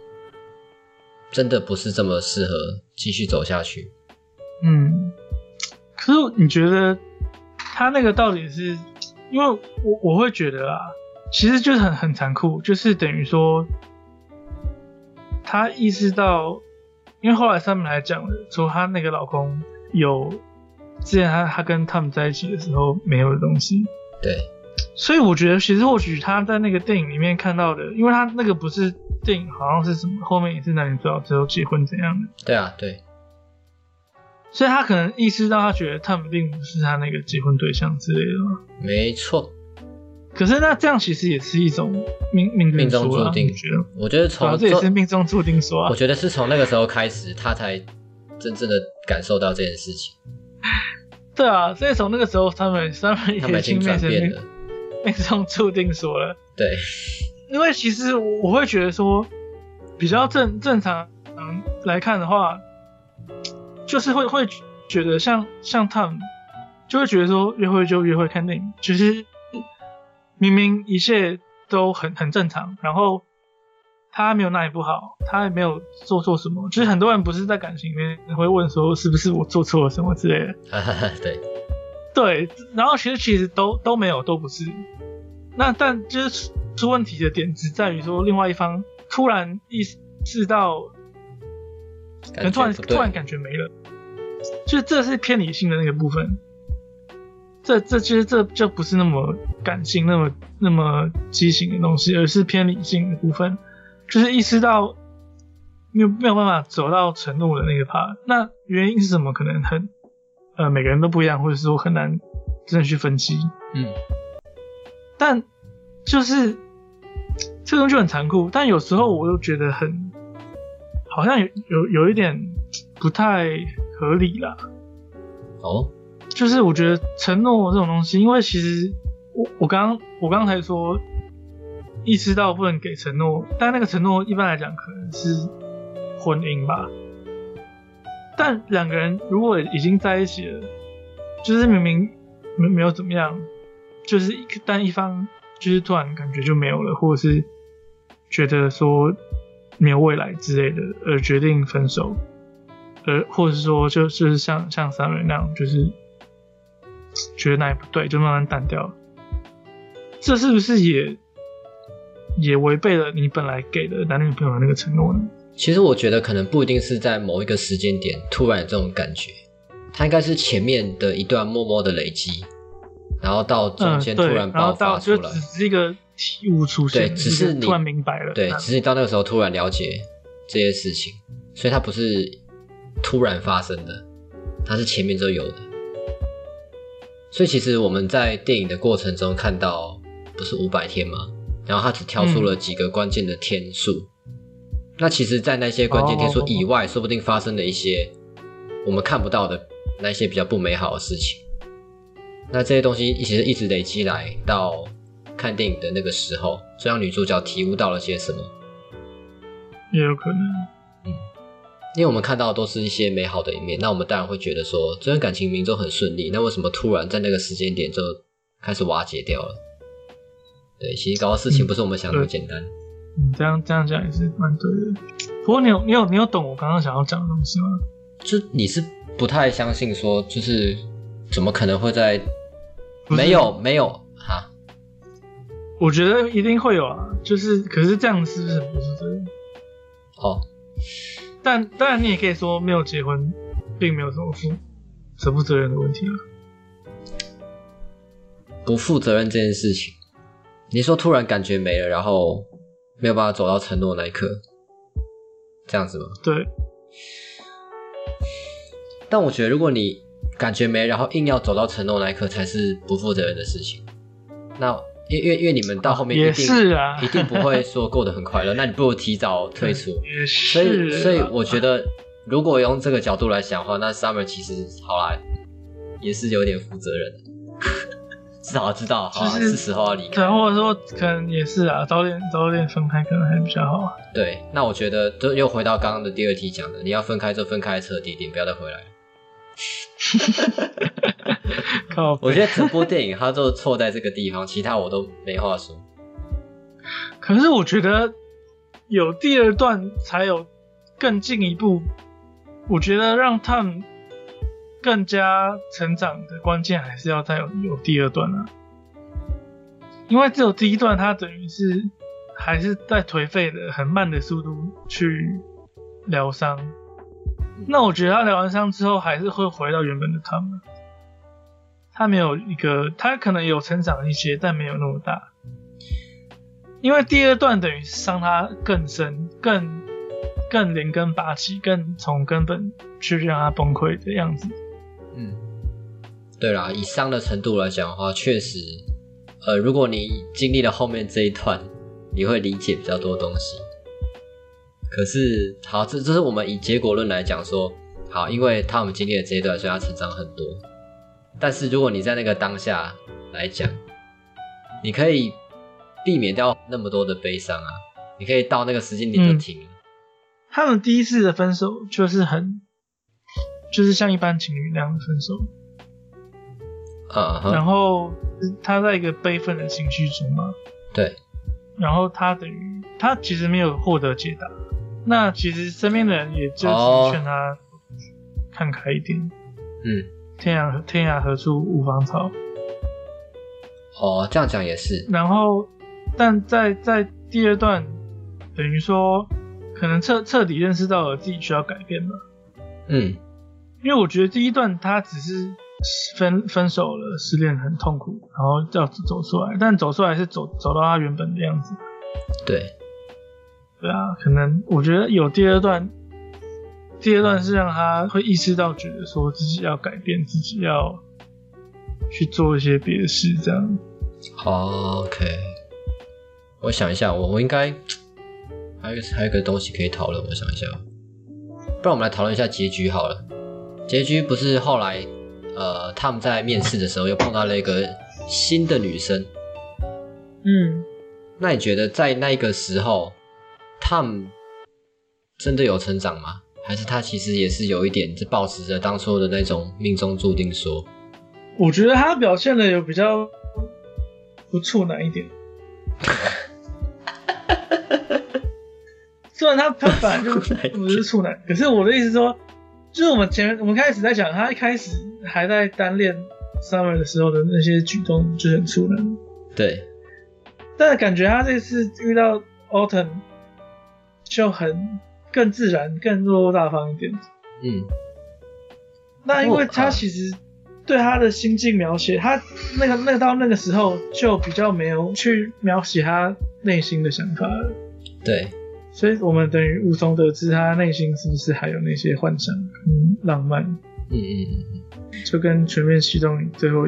S1: 真的不是这么适合继续走下去。
S2: 嗯，可是你觉得他那个到底是？因为我我会觉得啊，其实就是很很残酷，就是等于说他意识到，因为后来上面来讲了，说她那个老公有之前他他跟他们在一起的时候没有的东西，
S1: 对，
S2: 所以我觉得其实或许他在那个电影里面看到的，因为他那个不是电影，好像是什么后面也是男女主角最后结婚怎样的。
S1: 对啊，对，
S2: 所以他可能意识到，他觉得他们并不是他那个结婚对象之类的嘛。
S1: 没错。
S2: 可是那这样其实也是一种命命
S1: 命中注定
S2: 你觉得？
S1: 我觉得从
S2: 这也是命中注定说啊
S1: 我。觉得是从那个时候开始，他才真正的感受到这件事情，
S2: 对啊，所以从那个时候，他们他们
S1: 他们已经
S2: 变成命
S1: 转变了。
S2: 命中注定说了。
S1: 对，
S2: 因为其实我我会觉得说，比较正正常嗯来看的话，就是会会觉得像像他们就会觉得说约会就约会看电影，其实明明一切都很很正常，然后他没有哪里不好，他也没有做错什么，就是很多人不是在感情里面会问说是不是我做错了什么之类的，
S1: 对，
S2: 对，然后其实其实都都没有，都不是。那但就是出问题的点只在于说，另外一方突然意识到，可能突然突然感觉没了，就是这是偏理性的那个部分。这这其实这就不是那么感性、那么那么激情的东西，而是偏理性的部分，就是意识到没有没有办法走到承诺的那个 part。那原因是什么？可能很呃每个人都不一样，或者说很难真的去分析。
S1: 嗯，
S2: 但就是这个东西就很残酷，但有时候我又觉得很好像有有有一点不太合理啦。
S1: 哦，
S2: 就是我觉得承诺这种东西，因为其实我我刚我刚才说意识到不能给承诺，但那个承诺一般来讲可能是婚姻吧。但两个人如果已经在一起了，就是明明没没有怎么样，就是一但一方就是突然感觉就没有了，或者是觉得说没有未来之类的而决定分手，而或者是说就就是像像三人那样，就是觉得哪也不对，就慢慢淡掉了。这是不是也也违背了你本来给的男女朋友的那个承诺呢？
S1: 其实我觉得可能不一定是在某一个时间点突然有这种感觉，它应该是前面的一段默默的累积，然后到中
S2: 嗯，
S1: 间突，然爆
S2: 然后到
S1: 发出来。
S2: 就只是一个体悟出现，
S1: 对只是你
S2: 突然明白了，
S1: 对，只是你到那个时候突然了解这些事情，所以它不是突然发生的，它是前面就有的。所以其实我们在电影的过程中看到，不是五百天吗？然后他只挑出了几个关键的天数。那其实，在那些关键天数以外，说不定发生了一些我们看不到的那些比较不美好的事情。那这些东西其实一直累积来到看电影的那个时候，就让女主角体悟到了些什么。
S2: 也有可能。
S1: 因为我们看到的都是一些美好的一面，那我们当然会觉得说这段感情明明都很顺利，那为什么突然在那个时间点就开始瓦解掉了？对，其实搞的事情不是我们想的那么简单。
S2: 嗯，这样这样讲也是蛮对的。不过你有你有你有懂我刚刚想要讲的东西吗？
S1: 就你是不太相信说，就是怎么可能会在没有没有哈？
S2: 我觉得一定会有啊，就是可是这样是不是不负责任？
S1: 哦，
S2: 但当然你也可以说没有结婚，并没有什么负责不责任的问题啊。
S1: 不负责任这件事情，你说突然感觉没了，然后没有办法走到承诺那一刻，这样子吗？
S2: 对，
S1: 但我觉得，如果你感觉没，然后硬要走到承诺那一刻，才是不负责任的事情。那因因为因为你们到后面一
S2: 也
S1: 定、
S2: 是啊
S1: 一定不会说过得很快乐，那你不如提早退出。
S2: 也
S1: 所以。所以我觉得，如果用这个角度来想的话，那 Summer 其实好啦，也是有点负责任的，至少知道好啦
S2: 就是
S1: 是时候要离开。
S2: 对，或者说可能也是啊，早点早点分开可能还比较好啊。
S1: 对，那我觉得就又回到刚刚的第二题讲的，你要分开就分开彻底一点，不要再回来。
S2: 靠
S1: 我觉得整部电影它就错在这个地方，其他我都没话说。
S2: 可是我觉得有第二段才有更进一步，我觉得让他们更加成长的关键还是要再有有第二段啊，因为只有第一段，它等于是还是在颓废的很慢的速度去疗伤。那我觉得他疗完伤之后，还是会回到原本的他们。他没有一个，他可能有成长一些，但没有那么大。因为第二段等于伤他更深、更更连根拔起、更从根本去让他崩溃的样子。
S1: 嗯，对啦，以伤的程度来讲的话，确实，呃，如果你经历了后面这一段，你会理解比较多东西。可是，好，这这是我们以结果论来讲说，好，因为他们经历了这一段，所以他成长很多。但是，如果你在那个当下来讲，你可以避免掉那么多的悲伤啊，你可以到那个时间点就停了。
S2: 他们第一次的分手就是很，就是像一般情侣那样的分手，然后他在一个悲愤的情绪中嘛，
S1: 对，
S2: 然后他等于他其实没有获得解答，那其实身边的人也就
S1: 只
S2: 是劝他看开一点，
S1: 嗯，
S2: 天涯天涯何处无芳草。
S1: 哦，这样讲也是，
S2: 然后，但在在第二段，等于说可能彻彻底认识到了自己需要改变吧。
S1: 嗯，
S2: 因为我觉得第一段他只是分分手了，失恋很痛苦，然后要走出来，但走出来是走走到他原本的样子。
S1: 对，
S2: 对啊，可能我觉得有第二段，第二段是让他会意识到，觉得说自己要改变，自己要去做一些别的事，这样。
S1: OK，我想一下，我我应该还有还有一个东西可以讨论，我想一下，不然我们来讨论一下结局好了。结局不是后来呃他们在面试的时候又碰到了一个新的女生，
S2: 嗯，
S1: 那你觉得在那个时候，他们真的有成长吗？还是他其实也是有一点是保持着当初的那种命中注定说，
S2: 我觉得他表现的有比较不处男一点。虽然他他本来就不是处男，可是我的意思说，就是我们前面我们开始在讲他一开始还在单恋 Summer 的时候的那些举动就很处男，
S1: 对，
S2: 但感觉他这次遇到 Autumn 就很更自然、更落落大方一点。
S1: 嗯，
S2: 那因为他其实对他的心境描写，他那个那个到那个时候就比较没有去描写他内心的想法了。
S1: 对，
S2: 所以我们等于无从得知他内心是不是还有那些幻想、嗯浪漫，
S1: 嗯嗯嗯
S2: 就跟全面启动最后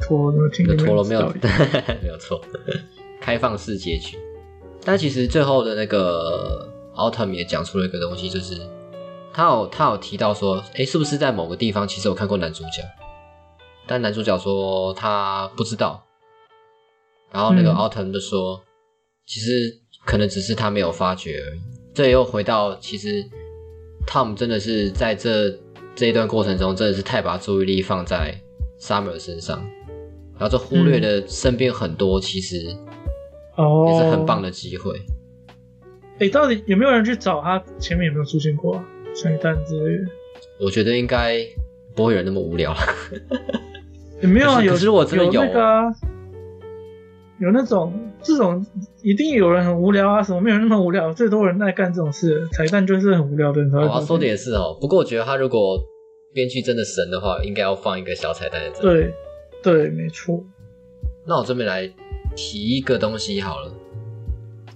S2: 陀螺听
S1: 嗯，陀螺没有 没有错，开放式结局。但其实最后的那个 Autumn 也讲出了一个东西，就是他有他有提到说，诶，是不是在某个地方其实有看过男主角？但男主角说他不知道。然后那个
S2: 嗯
S1: Autumn 就说，其实可能只是他没有发觉而已。这又回到其实 Tom 真的是在这这一段过程中，真的是太把注意力放在 Summer 身上，然后就忽略了身边很多其实
S2: 哦，
S1: 也是很棒。的机会。
S2: 哎、到底有没有人去找他前面有没有出现过啊？彩蛋之类的？
S1: 我觉得应该不会有人那么无聊了。
S2: 有没有啊？有
S1: 可是可是如果真的有
S2: 有那个啊，有那种这种一定有人很无聊啊，什么没有那么无聊？最多人在干这种事，彩蛋就是很无聊的人才会发现。
S1: 我要说的也是哦，不过我觉得他如果编剧真的神的话，应该要放一个小彩蛋在这里。
S2: 对对，没错。
S1: 那我这边来提一个东西好了，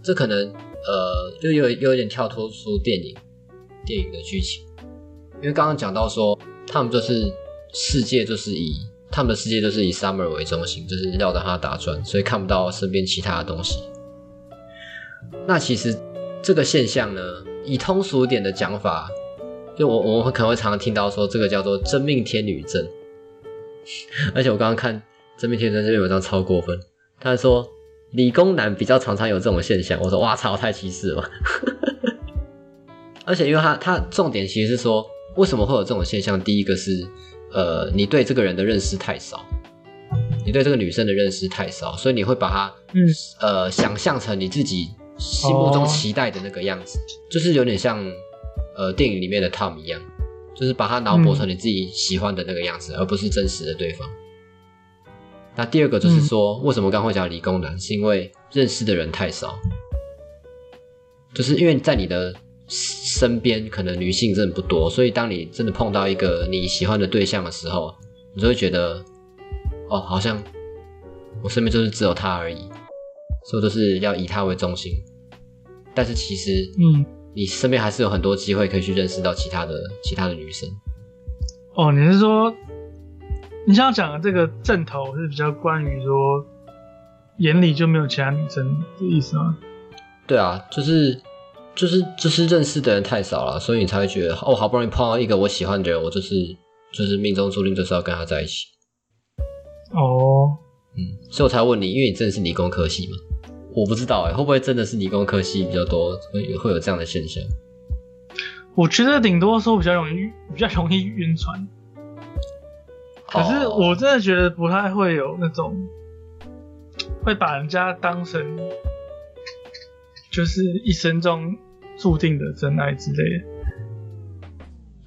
S1: 这可能呃，就有有点跳脱出电影电影的剧情，因为刚刚讲到说，他们就是世界就是以他们的世界就是以 Summer 为中心，就是绕着它打转，所以看不到身边其他的东西。那其实这个现象呢，以通俗点的讲法，就我我们可能会常常听到说，这个叫做真命天女症。而且我刚刚看真命天女症这篇文章超过分，他说理工男比较常常有这种现象。我说哇操，太歧视了！而且因为他他重点其实是说，为什么会有这种现象？第一个是呃，你对这个人的认识太少，你对这个女生的认识太少，所以你会把她
S2: 嗯，
S1: 呃想象成你自己心目中
S2: 哦
S1: 期待的那个样子，就是有点像呃电影里面的 Tom 一样，就是把他脑补成你自己喜欢的那个样子，而不是真实的对方。那第二个就是说，为什么刚刚会讲理工男，是因为认识的人太少，就是因为在你的身边可能女性真的不多，所以当你真的碰到一个你喜欢的对象的时候，你就会觉得，哦，好像我身边就是只有他而已，所以都是要以他为中心。但是其实，
S2: 嗯，
S1: 你身边还是有很多机会可以去认识到其他的其他的女生。
S2: 哦，你是说你想要讲的这个正头是比较关于说眼里就没有其他女生的意思吗？
S1: 对啊，就是就是就是认识的人太少了，所以你才会觉得，哦，好不容易碰到一个我喜欢的人，我就是就是命中注定就是要跟他在一起。
S2: 哦，
S1: 嗯，所以我才问你，因为你真的是理工科系嘛？我不知道哎、会不会真的是理工科系比较多，会会有这样的现象？
S2: 我觉得顶多说比较容易比较容易晕船，可是
S1: 哦
S2: 我真的觉得不太会有那种会把人家当成就是一生中注定的真爱之类的。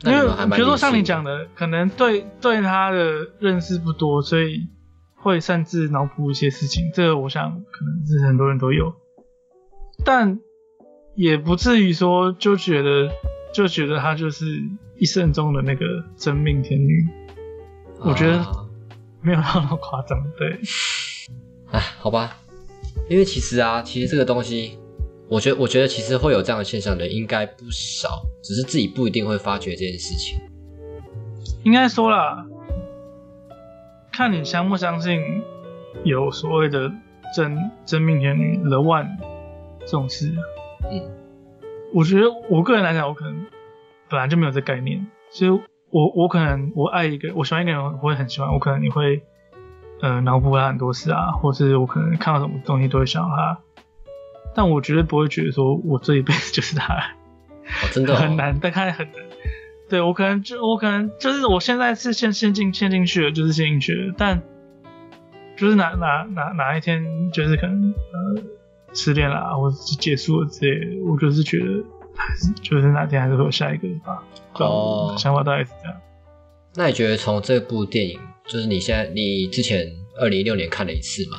S2: 因为比如说像你讲的，可能对对他的认识不多，所以会擅自脑补一些事情。这个我想可能是很多人都有，但也不至于说就觉得就觉得他就是一生中的那个真命天女，我觉得
S1: 啊
S2: 没有那么夸张。对，
S1: 哎，好吧，因为其实啊，其实这个东西，我觉得，我觉得其实会有这样的现象的人应该不少，只是自己不一定会发觉这件事情。
S2: 应该说啦，看你相不相信有所谓的真真命天女 The One 这种事。
S1: 嗯，
S2: 我觉得我个人来讲，我可能本来就没有这概念，所以我我可能我爱一个我喜欢一个人，我会很喜欢，我可能你会呃脑补他很多事啊，或是我可能看到什么东西都会想到他，但我绝对不会觉得说我这一辈子就是他，
S1: 哦，真的、哦、
S2: 很难，大概很难。对我可能就我可能就是我现在是陷陷进陷进去了，就是陷进去了，但就是哪哪哪哪一天就是可能呃失恋啦，或者是结束了之类的，我就是觉得还是就是哪天还是会有下一个吧。
S1: 哦
S2: 想法大概是这样。
S1: 那你觉得从这部电影，就是你现在你之前二零一六年看了一次嘛，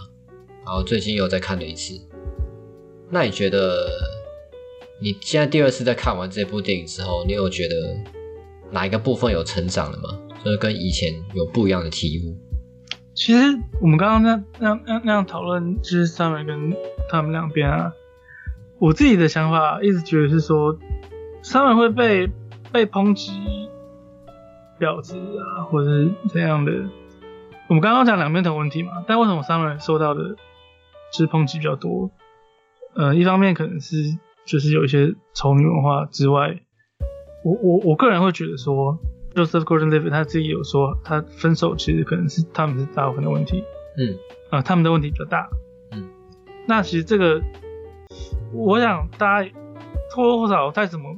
S1: 然后最近又再看了一次，那你觉得你现在第二次在看完这部电影之后，你有觉得哪一个部分有成长了吗？就是跟以前有不一样的体悟？
S2: 其实我们刚刚那那那那样讨论，就是三美跟他们两边啊，我自己的想法一直觉得是说，三美会被被抨击婊子啊，或者是怎样的。我们刚刚讲两边的问题嘛，但为什么三美受到的就是抨击比较多？呃，一方面可能是就是有一些丑女文化之外，我我我个人会觉得说。Joseph Gordon-Levitt 他自己有说，他分手其实可能是他们是大部分的问题，
S1: 嗯，
S2: 呃，他们的问题比较大，
S1: 嗯，
S2: 那其实这个，我想大家或多或少再怎么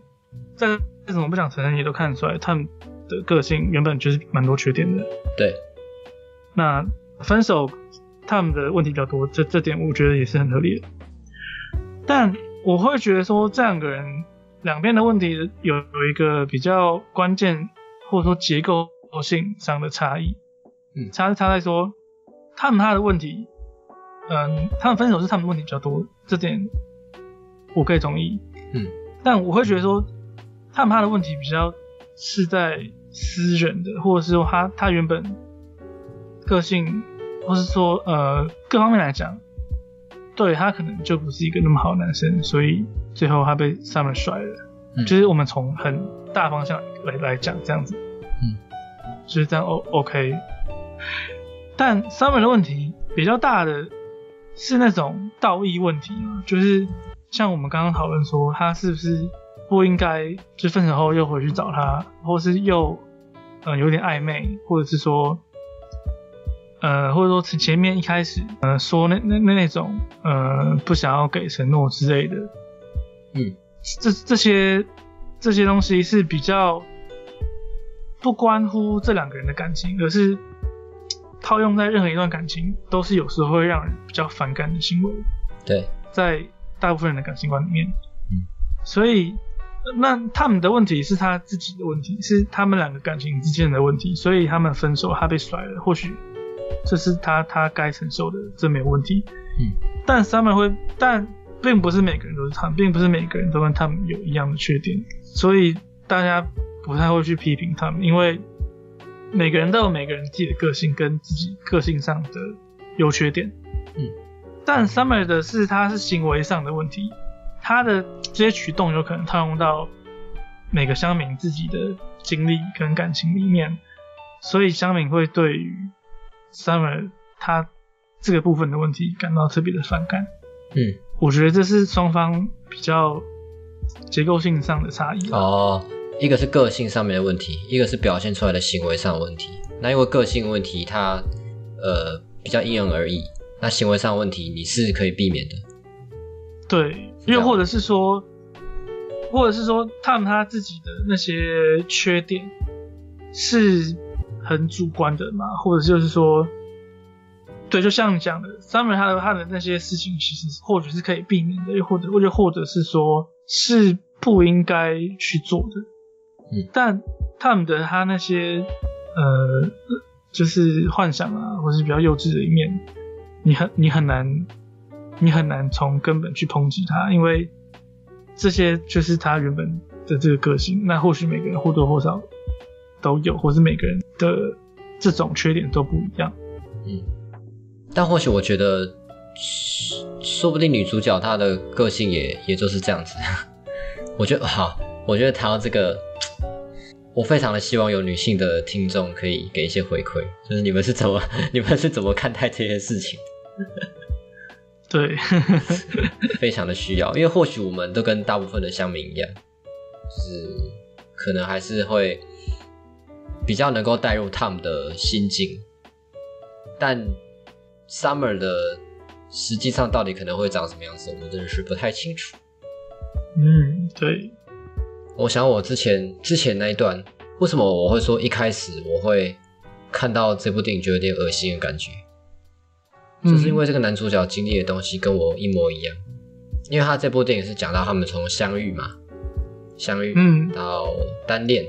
S2: 再再怎么不想承认，也都看得出来，他们的个性原本就是蛮多缺点的，
S1: 对，
S2: 那分手他们的问题比较多，这这点我觉得也是很合理的，但我会觉得说这两个人两边的问题有有一个比较关键。或者说结构性上的差异，
S1: 嗯，
S2: 差差在说他们他的问题，嗯，他们分手是他们问题比较多，这点我可以同意，
S1: 嗯，
S2: 但我会觉得说他们他的问题比较是在私人的，或者是说他他原本个性，或是说呃各方面来讲，对他可能就不是一个那么好的男生，所以最后他被 Summer 甩了，
S1: 嗯。
S2: 就是我们从很大方向来来讲这样子，
S1: 嗯，
S2: 就是这样 O OK。但 Summer 的问题比较大的是那种道义问题嘛，就是像我们刚刚讨论说，他是不是不应该就分手后又回去找他，或是又呃有点暧昧，或者是说呃或者说前面一开始呃说那那那那种呃不想要给承诺之类的，
S1: 嗯，
S2: 这这些这些东西是比较不关乎这两个人的感情，而是套用在任何一段感情，都是有时候会让人比较反感的行为。
S1: 对，
S2: 在大部分人的感情观里面，
S1: 嗯，
S2: 所以那他们的问题是他自己的问题，是他们两个感情之间的问题，所以他们分手，他被甩了，或许这是他他该承受的，这没有问题。
S1: 嗯，
S2: 但 Summer 会，但并不是每个人都是他们，并不是每个人都跟他们有一样的缺点，所以大家不太会去批评他们，因为每个人都有每个人自己的个性跟自己个性上的优缺点。
S1: 嗯，
S2: 但 Summer 的是他是行为上的问题，他的这些举动有可能套用到每个乡民自己的经历跟感情里面，所以乡民会对于 Summer 他这个部分的问题感到特别的反感。
S1: 嗯，
S2: 我觉得这是双方比较结构性上的差异。
S1: 哦，一个是个性上面的问题，一个是表现出来的行为上的问题。那因为个性问题，它呃比较因人而异。那行为上的问题，你是可以避免的。
S2: 对，又或者是说，或者是说，他们他自己的那些缺点是很主观的嘛，或者就是说，对，就像你讲的，Summer 他的他的那些事情，其实或许是可以避免的，又或者或者或者是说，是不应该去做的。
S1: 嗯，
S2: 但他们的他那些呃，就是幻想啊，或是比较幼稚的一面，你很你很难。你很难从根本去抨击他，因为这些就是他原本的这个个性。那或许每个人或多或少都有，或是每个人的这种缺点都不一样。
S1: 嗯，但或许我觉得，说不定女主角她的个性也也就是这样子。我觉得好，我觉得谈到这个，我非常的希望有女性的听众可以给一些回馈，就是你们是怎么 你们是怎么看待这件事情？
S2: 对，
S1: 非常的需要，因为或许我们都跟大部分的乡民一样，就是可能还是会比较能够带入他们的心境，但 Summer 的实际上到底可能会长什么样子，我们真的是不太清楚。
S2: 嗯，对。
S1: 我想我之前之前那一段，为什么我会说一开始我会看到这部电影就有点恶心的感觉？就是因为这个男主角经历的东西跟我一模一样，因为他这部电影是讲到他们从相遇嘛，相遇，
S2: 嗯
S1: 到单恋，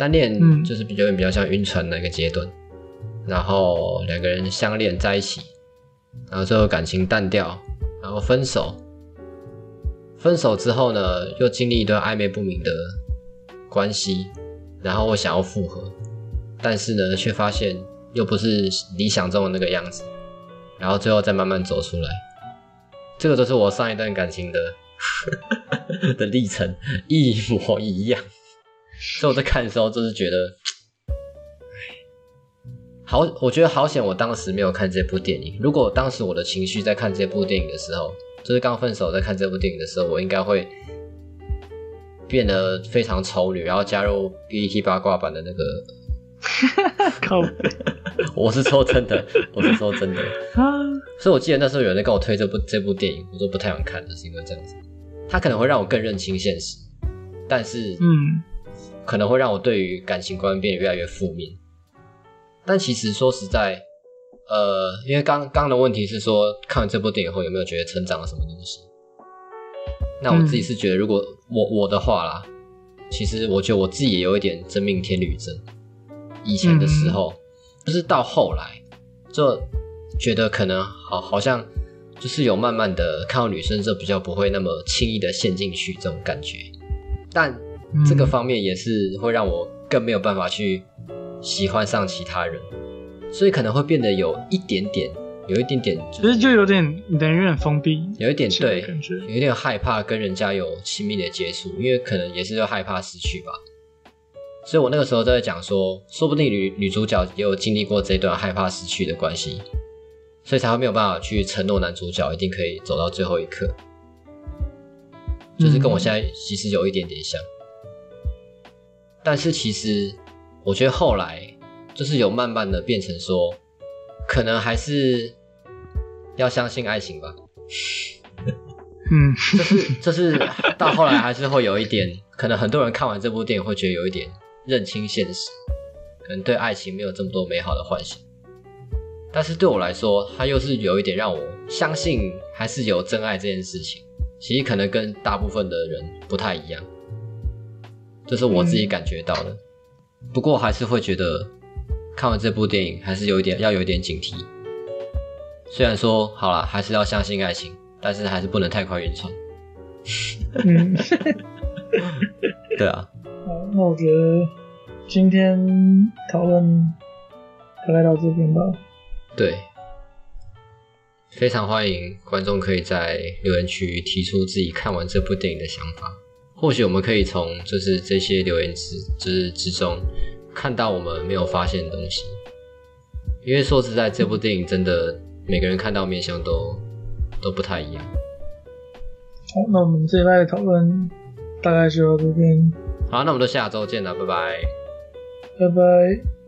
S1: 单恋
S2: 嗯
S1: 就是比较比较像晕船的一个阶段，然后两个人相恋在一起，然后最后感情淡掉，然后分手，分手之后呢，又经历一段暧昧不明的关系，然后我想要复合，但是呢，却发现又不是理想中的那个样子，然后最后再慢慢走出来。这个都是我上一段感情的 的历程，一模一样。所以我在看的时候，就是觉得，唉好，我觉得好险，我当时没有看这部电影。如果当时我的情绪在看这部电影的时候，就是刚分手在看这部电影的时候，我应该会变得非常丑女，然后加入 BET 八卦版的那个。
S2: 靠
S1: 我是说真的，我是说真的。
S2: 啊，
S1: 所以我记得那时候有人在跟我推这部这部电影，我说不太想看，就是因为这样子。它可能会让我更认清现实，但是
S2: 嗯
S1: 可能会让我对于感情观变得越来越负面。但其实说实在，呃，因为刚刚的问题是说，看完这部电影后有没有觉得成长了什么东西？那我自己是觉得，如果我我的话啦，其实我觉得我自己也有一点真命天女症。以前的时候，就是到后来就觉得可能好，好像就是有慢慢的看到女生就，比较不会那么轻易的陷进去这种感觉。但这个方面也是会让我更没有办法去喜欢上其他人，所以可能会变得有一点点，有一点点，
S2: 其实就有点人有点封闭，
S1: 有一点对
S2: 感觉，
S1: 有一点害怕跟人家有亲密的接触，因为可能也是就害怕失去吧。所以我那个时候都在讲说，说不定女女主角也有经历过这段害怕失去的关系，所以才会没有办法去承诺男主角一定可以走到最后一刻，就是跟我现在其实有一点点像。但是其实我觉得后来就是有慢慢的变成说，可能还是要相信爱情吧。
S2: 嗯
S1: 就是就是到后来还是会有一点，可能很多人看完这部电影会觉得有一点认清现实，可能对爱情没有这么多美好的幻想。但是对我来说，它又是有一点让我相信还是有真爱这件事情。其实可能跟大部分的人不太一样，这是我自己感觉到的。不过还是会觉得看完这部电影还是有一点要有一点警惕。虽然说好了，还是要相信爱情，但是还是不能太快晕船。
S2: 嗯，
S1: 对啊，
S2: 好，那我觉得今天讨论大概到这边吧。
S1: 对，非常欢迎观众可以在留言区提出自己看完这部电影的想法。或许我们可以从就是这些留言之之之中看到我们没有发现的东西。因为说实在，这部电影真的每个人看到面相都都不太一样。
S2: 好，那我们这一拜的讨论大概就到这边，
S1: 好，那我们就下周见了，拜拜。
S2: 拜拜。